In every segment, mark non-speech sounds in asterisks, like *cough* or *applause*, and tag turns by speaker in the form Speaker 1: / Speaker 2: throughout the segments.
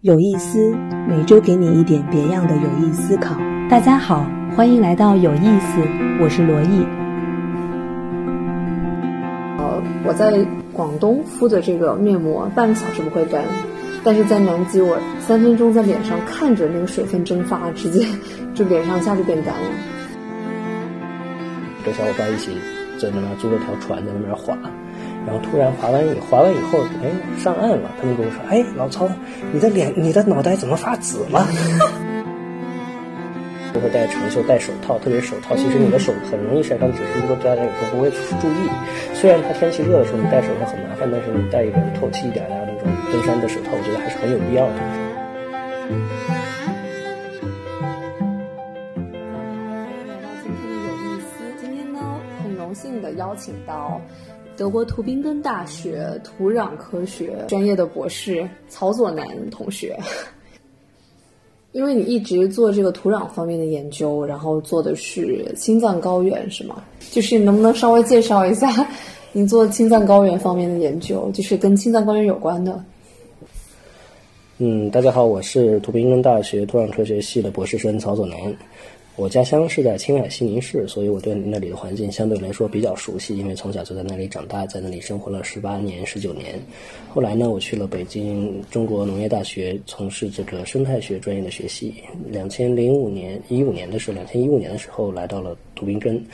Speaker 1: 有意思，每周给你一点别样的有意思考。
Speaker 2: 大家好，欢迎来到有意思，我是罗毅。
Speaker 3: 呃，我在广东敷的这个面膜半个小时不会干，但是在南极我三分钟在脸上看着那个水分蒸发，直接就脸上一下就变干了。
Speaker 4: 跟小伙伴一起在那边租了条船在那边滑。然后突然滑完以滑完以后，哎，上岸了。他们跟我说：“哎，老曹，你的脸、你的脑袋怎么发紫了？” *laughs* 不会戴长袖、戴手套，特别手套，其实你的手很容易晒伤，只是说大家有时候不会注意。虽然它天气热的时候你戴手套很麻烦，但是你戴一个透气一点的那种登山的手套，我觉得还是很有必要的。
Speaker 3: 来到今天的有意思，今天呢，很荣幸的邀请到。德国图宾根大学土壤科学专业的博士曹佐南同学，*laughs* 因为你一直做这个土壤方面的研究，然后做的是青藏高原，是吗？就是能不能稍微介绍一下你做青藏高原方面的研究，就是跟青藏高原有关的？
Speaker 4: 嗯，大家好，我是图宾根大学土壤科学系的博士生曹佐南。我家乡是在青海西宁市，所以我对那里的环境相对来说比较熟悉，因为从小就在那里长大，在那里生活了十八年、十九年。后来呢，我去了北京中国农业大学从事这个生态学专业的学习。两千零五年、一五年的时候，两千一五年的时候来到了图宾根，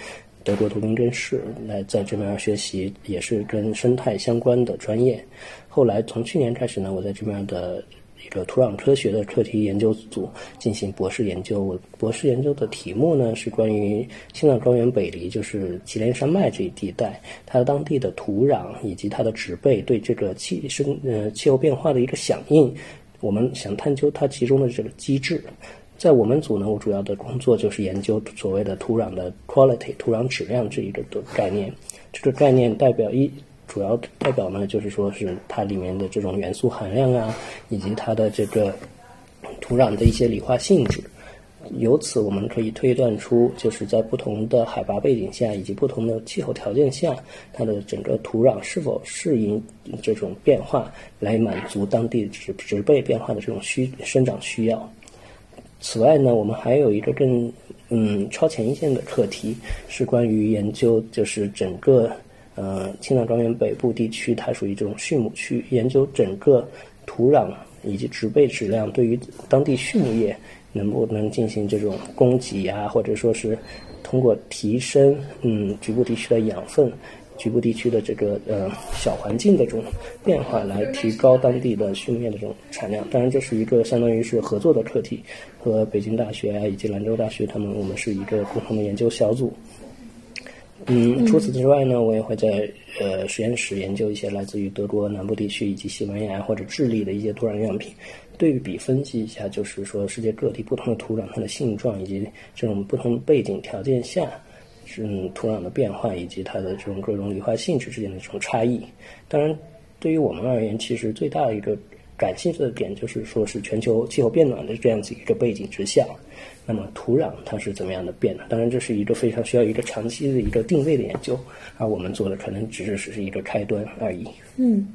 Speaker 4: 德国图宾根市，来在这边学习，也是跟生态相关的专业。后来从去年开始呢，我在这边的。一个土壤科学的课题研究组进行博士研究。我博士研究的题目呢是关于青藏高原北离，就是祁连山脉这一地带，它当地的土壤以及它的植被对这个气生呃气候变化的一个响应。我们想探究它其中的这个机制。在我们组呢，我主要的工作就是研究所谓的土壤的 quality，土壤质量这一个的概念。这个概念代表一。主要代表呢，就是说是它里面的这种元素含量啊，以及它的这个土壤的一些理化性质。由此我们可以推断出，就是在不同的海拔背景下，以及不同的气候条件下，它的整个土壤是否适应这种变化，来满足当地植植被变化的这种需生长需要。此外呢，我们还有一个更嗯超前一线的课题，是关于研究就是整个。呃，青藏高原北部地区它属于这种畜牧区，研究整个土壤以及植被质量对于当地畜牧业能不能进行这种供给啊，或者说是通过提升嗯局部地区的养分、局部地区的这个呃小环境的这种变化来提高当地的畜牧业的这种产量。当然，这是一个相当于是合作的课题，和北京大学啊以及兰州大学他们我们是一个共同的研究小组。嗯，除此之外呢，我也会在呃实验室研究一些来自于德国南部地区以及西班牙或者智利的一些土壤样品，对比分析一下，就是说世界各地不同的土壤它的性状以及这种不同背景条件下，嗯土壤的变化以及它的这种各种理化性质之间的这种差异。当然，对于我们而言，其实最大的一个感兴趣的点就是说是全球气候变暖的这样子一个背景之下。那么土壤它是怎么样的变的？当然，这是一个非常需要一个长期的一个定位的研究，而我们做的可能只是只是一个开端而已。
Speaker 3: 嗯，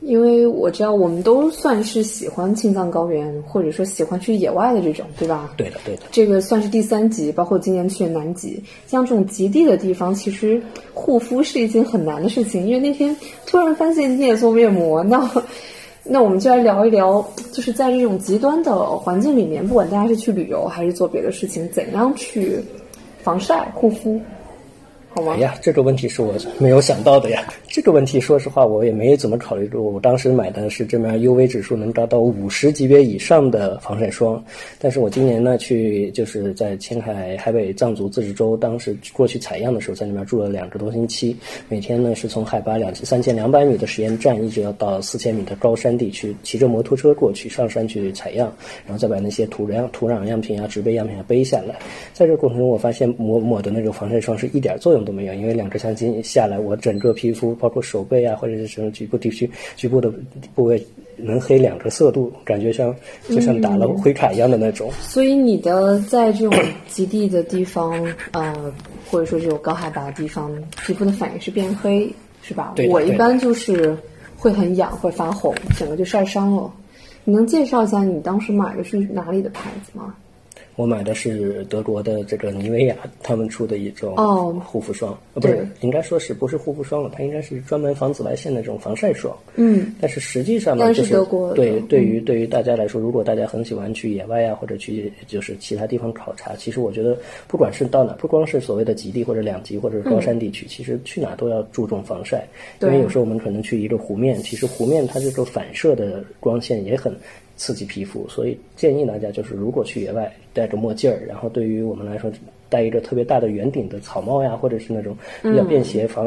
Speaker 3: 因为我知道我们都算是喜欢青藏高原，或者说喜欢去野外的这种，对吧？
Speaker 4: 对的，对的。
Speaker 3: 这个算是第三级，包括今年去南极，像这种极地的地方，其实护肤是一件很难的事情。因为那天突然发现你也做面膜，那。那我们就来聊一聊，就是在这种极端的环境里面，不管大家是去旅游还是做别的事情，怎样去防晒护肤。
Speaker 4: 好吗哎呀，这个问题是我没有想到的呀！这个问题，说实话，我也没怎么考虑过。我当时买的是这边 UV 指数能达到五十级别以上的防晒霜，但是我今年呢去就是在青海海北藏族自治州，当时过去采样的时候，在那边住了两个多星期，每天呢是从海拔两千三千两百米的实验站，一直要到四千米的高山地区，骑着摩托车过去上山去采样，然后再把那些土壤土壤样品啊、植被样品啊背下来。在这过程中，我发现抹抹的那个防晒霜是一点作用。都没有，因为两个相机下来，我整个皮肤，包括手背啊，或者是什么局部地区、局部的部位，能黑两个色度，感觉像就像打了灰卡一样的那种。
Speaker 3: 所以你的在这种极地的地方，呃，或者说这种高海拔的地方，皮肤的反应是变黑，是吧？
Speaker 4: 对。
Speaker 3: 我一般就是会很痒，会发红，整个就晒伤了。你能介绍一下你当时买的是哪里的牌子吗？
Speaker 4: 我买的是德国的这个妮维雅他们出的一种
Speaker 3: 哦
Speaker 4: 护肤霜，呃，不是，应该说是不是护肤霜了？它应该是专门防紫外线的这种防晒霜。
Speaker 3: 嗯，
Speaker 4: 但是实际上呢，就是对对
Speaker 3: 嗯
Speaker 4: 于对于大家来说，如果大家很喜欢去野外啊，或者去就是其他地方考察，其实我觉得不管是到哪，不光是所谓的极地或者两极或者是高山地区，其实去哪都要注重防晒，因为有时候我们可能去一个湖面，其实湖面它这个反射的光线也很。刺激皮肤，所以建议大家就是，如果去野外戴着墨镜儿，然后对于我们来说，戴一个特别大的圆顶的草帽呀，或者是那种比较便携、防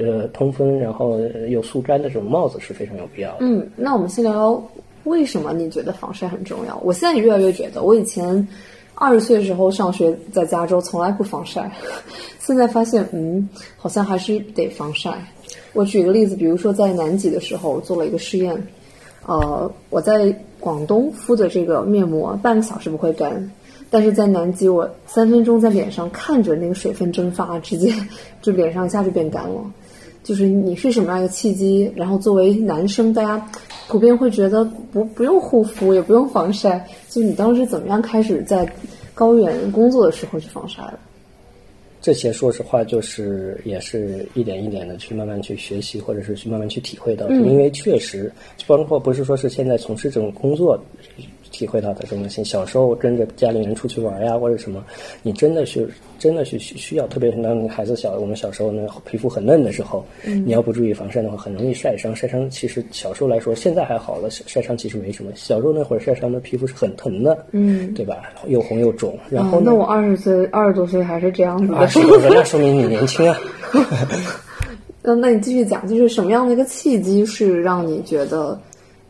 Speaker 4: 呃通风，然后呃有速干的这种帽子是非常有必要的。
Speaker 3: 嗯，那我们先聊聊为什么你觉得防晒很重要？我现在也越来越觉得，我以前二十岁的时候上学在加州从来不防晒，现在发现嗯，好像还是得防晒。我举个例子，比如说在南极的时候做了一个试验，呃，我在广东敷的这个面膜半个小时不会干，但是在南极我三分钟在脸上看着那个水分蒸发，直接就脸上一下就变干了。就是你是什么样一个契机？然后作为男生，大家普遍会觉得不不用护肤，也不用防晒。就你当时怎么样开始在高原工作的时候去防晒的？
Speaker 4: 这些说实话，就是也是一点一点的去慢慢去学习，或者是去慢慢去体会到的。因为确实，包括不是说是现在从事这种工作。体会到的这种性，小时候跟着家里人出去玩呀，或者什么，你真的是真的是需需要，特别是当孩子小，我们小时候那皮肤很嫩的时候，你要不注意防晒的话，很容易晒伤。晒伤其实小时候来说，现在还好了，晒伤其实没什么。小时候那会儿晒伤的皮肤是很疼的，
Speaker 3: 嗯，
Speaker 4: 对吧？又红又肿。然后
Speaker 3: 哦、那我二十岁、二十多岁还是这样子的。
Speaker 4: 二十多岁，那说明你年轻啊。*laughs*
Speaker 3: 那那你继续讲，就是什么样的一个契机是让你觉得？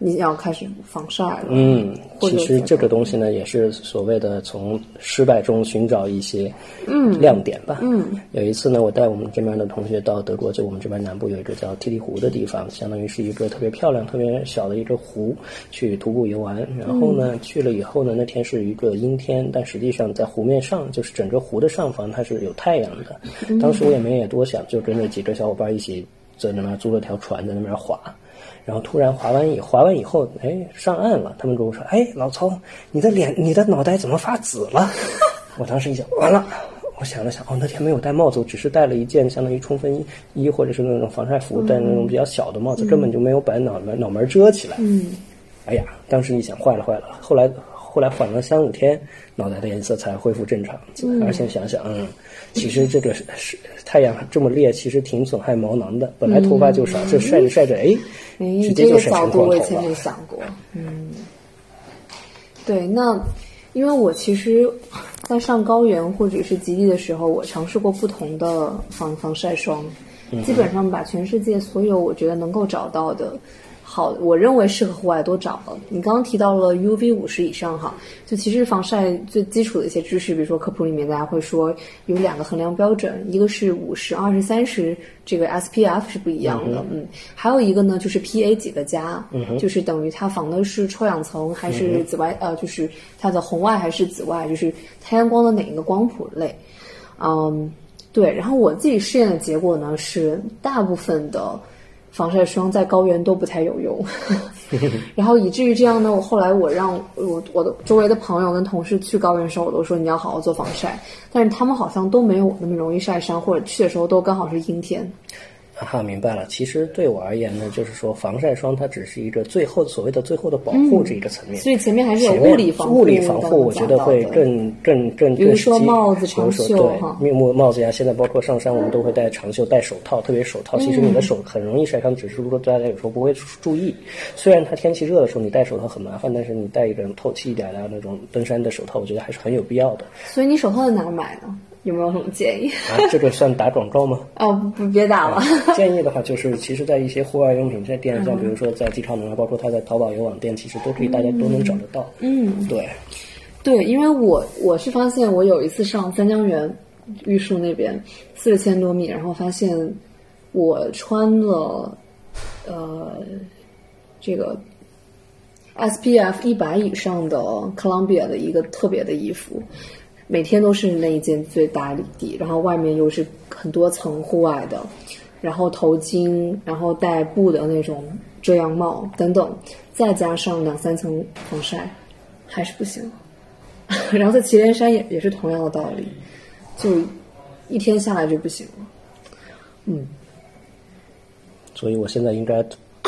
Speaker 3: 你要开始防晒了。
Speaker 4: 嗯，其实这个东西呢，也是所谓的从失败中寻找一些
Speaker 3: 嗯
Speaker 4: 亮点吧。
Speaker 3: 嗯，
Speaker 4: 有一次呢，我带我们这边的同学到德国，就我们这边南部有一个叫梯梯湖的地方，相当于是一个特别漂亮、特别小的一个湖，去徒步游玩。然后呢，去了以后呢，那天是一个阴天，但实际上在湖面上，就是整个湖的上方它是有太阳的。当时我也没也多想，就跟着几个小伙伴一起在那边租了条船，在那边划。然后突然划完以划完以后，哎，上岸了。他们跟我说：“哎，老曹，你的脸、你的脑袋怎么发紫了？” *laughs* 我当时一想，完了。我想了想，哦，那天没有戴帽子，我只是戴了一件相当于冲锋衣或者是那种防晒服，戴那种比较小的帽子，根本就没有把脑门脑门遮起来。
Speaker 3: 嗯，
Speaker 4: 哎呀，当时一想，坏了坏了。后来后来缓了三五天，脑袋的颜色才恢复正常。而且想想，嗯，其实这个是是太阳这么烈，其实挺损害毛囊的。本来头发就少，这晒着晒着，哎，
Speaker 3: 哎，
Speaker 4: 直接
Speaker 3: 这个
Speaker 4: 就晒成
Speaker 3: 角度我以。前没想过。嗯，对，那因为我其实，在上高原或者是极地的时候，我尝试过不同的防防晒霜，基本上把全世界所有我觉得能够找到的。好，我认为适合户外都找了。你刚刚提到了 UV 五十以上哈，就其实防晒最基础的一些知识，比如说科普里面大家会说有两个衡量标准，一个是五十、二十、三十，这个 SPF 是不一样的，嗯，还有一个呢就是 PA 几个加，嗯，就是等于它防的是臭氧层还是紫外，呃，就是它的红外还是紫外，就是太阳光的哪一个光谱类，嗯，对。然后我自己试验的结果呢是大部分的。防晒霜在高原都不太有用，*laughs* 然后以至于这样呢，我后来我让我我的周围的朋友跟同事去高原的时候，我都说你要好好做防晒，但是他们好像都没有我那么容易晒伤，或者去的时候都刚好是阴天。
Speaker 4: 啊哈，明白了。其实对我而言呢，就是说防晒霜它只是一个最后所谓的最后的保护这一个层面。
Speaker 3: 所以前面还是有物理防护，
Speaker 4: 物理防护，我觉得会更更更
Speaker 3: 比如说帽子长袖哈
Speaker 4: 对，面目帽子呀，现在包括上山我们都会戴长袖、戴手套，特别手套，其实你的手很容易晒伤，只是如果大家有时候不会注意。虽然它天气热的时候你戴手套很麻烦，但是你戴一个透气一点的那种登山的手套，我觉得还是很有必要的。
Speaker 3: 所以你手套在哪儿买呢？有没有什么建议？
Speaker 4: 啊，这个算打广告吗？*laughs*
Speaker 3: 哦，不，别打了。
Speaker 4: 建议的话，就是其实，在一些户外用品在店
Speaker 3: 嗯
Speaker 4: 上，比如说在极超能啊，包括它在淘宝有网店，其实都可以，大家都能找得到。
Speaker 3: 嗯，
Speaker 4: 对，
Speaker 3: 对，因为我我是发现，我有一次上三江源玉树那边四千多米，然后发现我穿了呃这个 SPF 一百以上的 Columbia 的一个特别的衣服，每天都是那一件最打底，然后外面又是很多层户外的。然后头巾，然后戴布的那种遮阳帽等等，再加上两三层防晒，还是不行。*laughs* 然后在祁连山也也是同样的道理，就一天下来就不行了。嗯，
Speaker 4: 所以我现在应该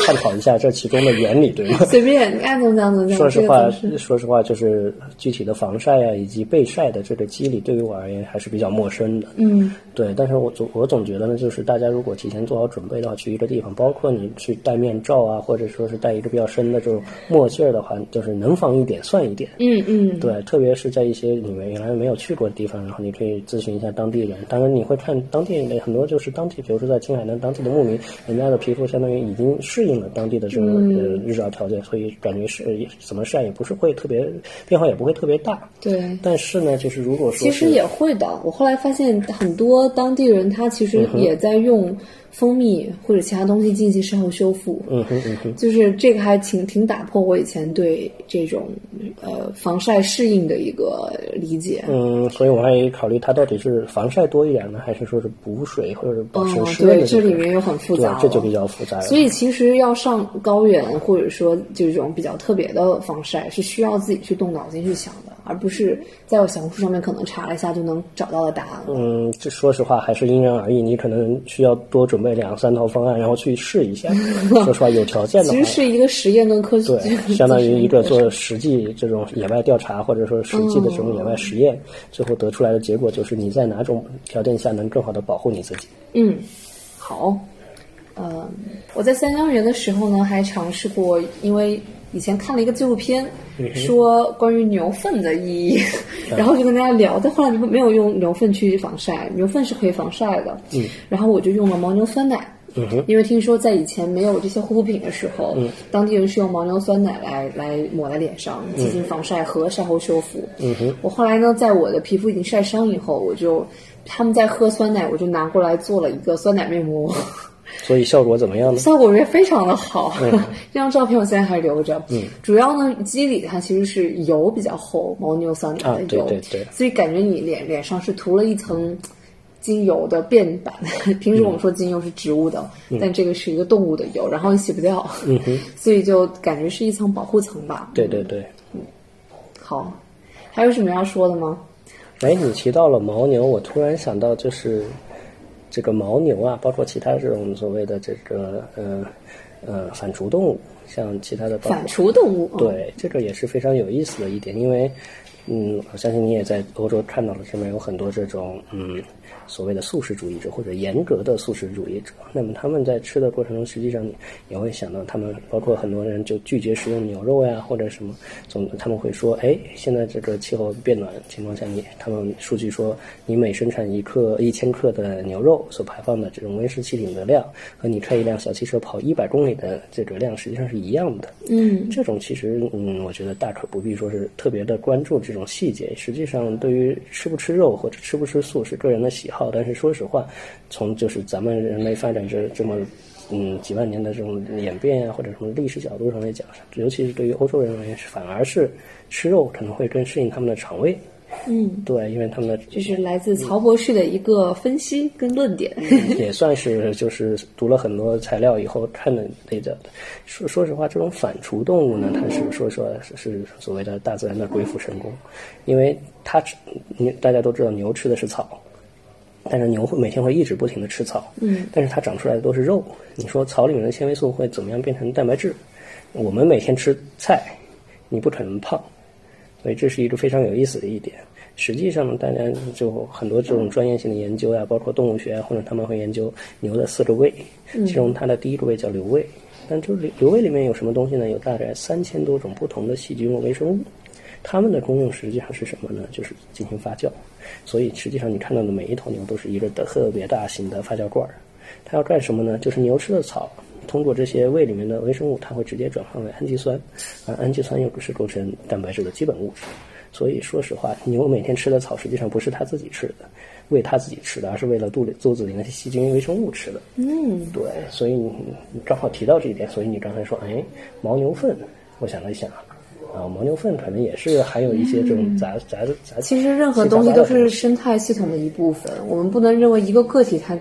Speaker 4: 探讨一下这其中的原理，对吗？*laughs*
Speaker 3: 随便你爱怎么讲怎么讲。
Speaker 4: 说实话说实话，就是具体的防晒啊，以及被晒的这个机理，对于我而言还是比较陌生的。
Speaker 3: 嗯，
Speaker 4: 对，但是我总我总觉得呢，就是大家如果提前做好准备的话，去一个地方，包括你去戴面罩啊，或者说是戴一个比较深的这种墨镜的话，就是能防一点算一点。
Speaker 3: 嗯嗯，
Speaker 4: 对，特别是在一些你们原来没有去过的地方，然后你可以咨询一下当地人。当然，你会看当地人很多就是当地，比如说在青海南当地的牧民，人家的皮肤相当于已经适应了当地的这个、呃日照条件，所以感觉是怎么晒也不是会特别变化，也不会特别大。
Speaker 3: 对。
Speaker 4: 但是呢，就是如果说
Speaker 3: 其实也会的。我后来发现，很多当地人他其实也在用蜂蜜或者其他东西进行事后修复。
Speaker 4: 嗯哼嗯哼，
Speaker 3: 就是这个还挺挺打破我以前对这种呃防晒适应的一个理解。
Speaker 4: 嗯，所以我还考虑它到底是防晒多一点呢，还是说是补水或者是保湿润
Speaker 3: 对，这里面又很复杂
Speaker 4: 这就比较复杂了。
Speaker 3: 所以其实要上高原，或者说这种比较特别的防晒，是需要自己去动脑筋去想的，而不是在我小红书上面可能查了一下就能找到的答案。
Speaker 4: 嗯，这说实话还是因人而异，你可能需要多准备两三套方案，然后去试一下。*laughs* 说实话，有条件的话
Speaker 3: 其实，是一个实验跟科学，
Speaker 4: 对，相当于一个做实际这种野外调查，或者说实际的这种野外实验，最后得出来的结果就是你在哪种条件下能更好的保护你自己。
Speaker 3: 嗯，好，呃，我在三江源的时候呢，还尝试过，因为以前看了一个纪录片，说关于牛粪的意义，然后就跟大家聊，但后来没有用牛粪去防晒，牛粪是可以防晒的，嗯，然后我就用了牦牛酸奶。因为听说在以前没有这些护肤品的时候，当地人是用牦牛酸奶来来抹在脸上进行防晒和晒后修复。
Speaker 4: 嗯哼，
Speaker 3: 我后来呢，在我的皮肤已经晒伤以后，我就他们在喝酸奶，我就拿过来做了一个酸奶面膜，
Speaker 4: 所以效果怎么样呢？
Speaker 3: 效果也非常的好。*laughs* 这张照片我现在还留着。
Speaker 4: 嗯，
Speaker 3: 主要呢，肌理它其实是油比较厚，牦牛酸的油，
Speaker 4: 对对对
Speaker 3: 所以感觉你脸脸上是涂了一层。精油的变版，*laughs* 平时我们说精油是植物的，但这个是一个动物的油，然后你洗不掉，
Speaker 4: 嗯哼，*laughs*
Speaker 3: 所以就感觉是一层保护层吧。
Speaker 4: 对对对。
Speaker 3: 好，还有什么要说的吗？
Speaker 4: 哎，你提到了牦牛，我突然想到，就是这个牦牛啊，包括其他这种所谓的这个呃呃反刍动物，像其他的
Speaker 3: 反刍动物，嗯。
Speaker 4: 对，这个也是非常有意思的一点，因为嗯，我相信你也在欧洲看到了，这边有很多这种嗯所谓的素食主义者或者严格的素食主义者。那么他们在吃的过程中，实际上你也会想到，他们包括很多人就拒绝食用牛肉呀，或者什么，总他们会说，哎，现在这个气候变暖情况下，你他们数据说，你每生产一克一千克的牛肉所排放的这种温室气体的量，和你开一辆小汽车跑一百公里的这个量实际上是一样的。
Speaker 3: 嗯，
Speaker 4: 这种其实，嗯，我觉得大可不必说是特别的关注这种细节。实际上，对于吃不吃肉或者吃不吃素是个人的喜好，但是说实话，从就是咱们人类发展这这么嗯几万年的这种演变啊，或者什么历史角度上来讲，尤其是对于欧洲人而言，反而是吃肉可能会更适应他们的肠胃。
Speaker 3: 嗯，
Speaker 4: 对，因为他们的
Speaker 3: 这是来自曹博士的一个分析跟论点。
Speaker 4: 也算是就是读了很多材料以后看的那个的。说说实话，这种反刍动物呢，它是说说是是所谓的大自然的鬼斧神工，因为它吃你大家都知道牛吃的是草，但是牛会每天会一直不停的吃草，
Speaker 3: 嗯，
Speaker 4: 但是它长出来的都是肉。你说草里面的纤维素会怎么样变成蛋白质？我们每天吃菜，你不可能胖，所以这是一个非常有意思的一点。实际上呢，大家就很多这种专业性的研究呀、包括动物学啊，或者他们会研究牛的四个胃，其中它的第一个胃叫瘤胃。但这瘤瘤胃里面有什么东西呢？有大概三千多种不同的细菌和微生物，它们的功用实际上是什么呢？就是进行发酵。所以实际上你看到的每一头牛都是一个特别大型的发酵罐儿。它要干什么呢？就是牛吃的草，通过这些胃里面的微生物，它会直接转化为氨基酸，而氨基酸又是构成蛋白质的基本物质。所以说实话，牛每天吃的草实际上不是它自己吃的，喂它自己吃的，而是为了肚里肚子里那些细菌微生物吃的。
Speaker 3: 嗯，
Speaker 4: 对，所以你你刚好提到这一点，所以你刚才说，哎，牦牛粪，我想了一想，啊，牦牛粪可能也是含有一些这种杂杂杂。
Speaker 3: 其实任何东西都是生态系统的一部分，我们不能认为一个个体它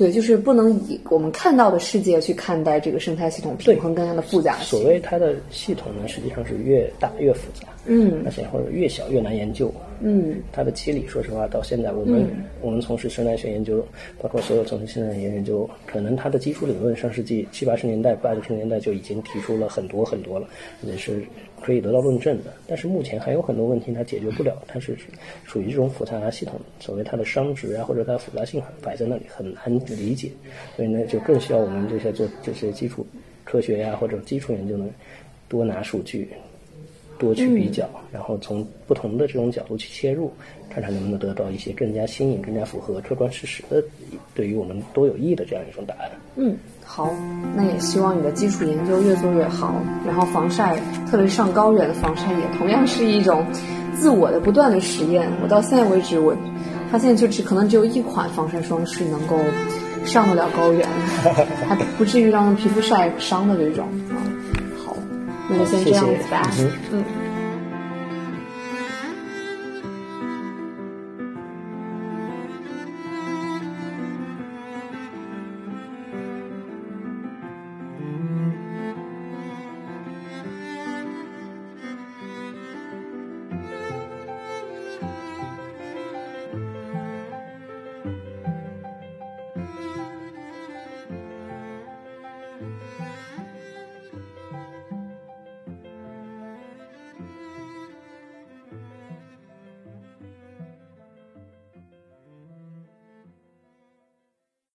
Speaker 3: 对，就是不能以我们看到的世界去看待这个生态系统平衡更加的复杂。
Speaker 4: 所谓它的系统呢，实际上是越大越复杂，
Speaker 3: 嗯
Speaker 4: 而且或者越小越难研究。
Speaker 3: 嗯
Speaker 4: 它的机理，说实话，到现在我们、我们从事生态学研究，包括所有从事生态学研究，可能它的基础理论上世纪七八十年代、八九十年代就已经提出了很多很多了，也是可以得到论证的。但是目前还有很多问题它解决不了，它是属于这种复杂系统，所谓它的熵值啊，或者它的复杂性摆在那里很难理解，所以呢，就更需要我们这些做这些基础科学呀、或者基础研究呢，多拿数据，多去比较，然后从不同的这种角度去切入，看看能不能得到一些更加新颖、更加符合客观事实的，对于我们都有益的这样一种答案。
Speaker 3: 嗯，好，那也希望你的基础研究越做越好，然后防晒，特别上高原的防晒，也同样是一种自我的不断的实验。我到现在为止，我发现就只可能只有一款防晒霜是能够上得了高原，*laughs* 还不至于让皮肤晒伤的这种。啊，好，那就先这样子吧。
Speaker 4: 谢谢
Speaker 3: 嗯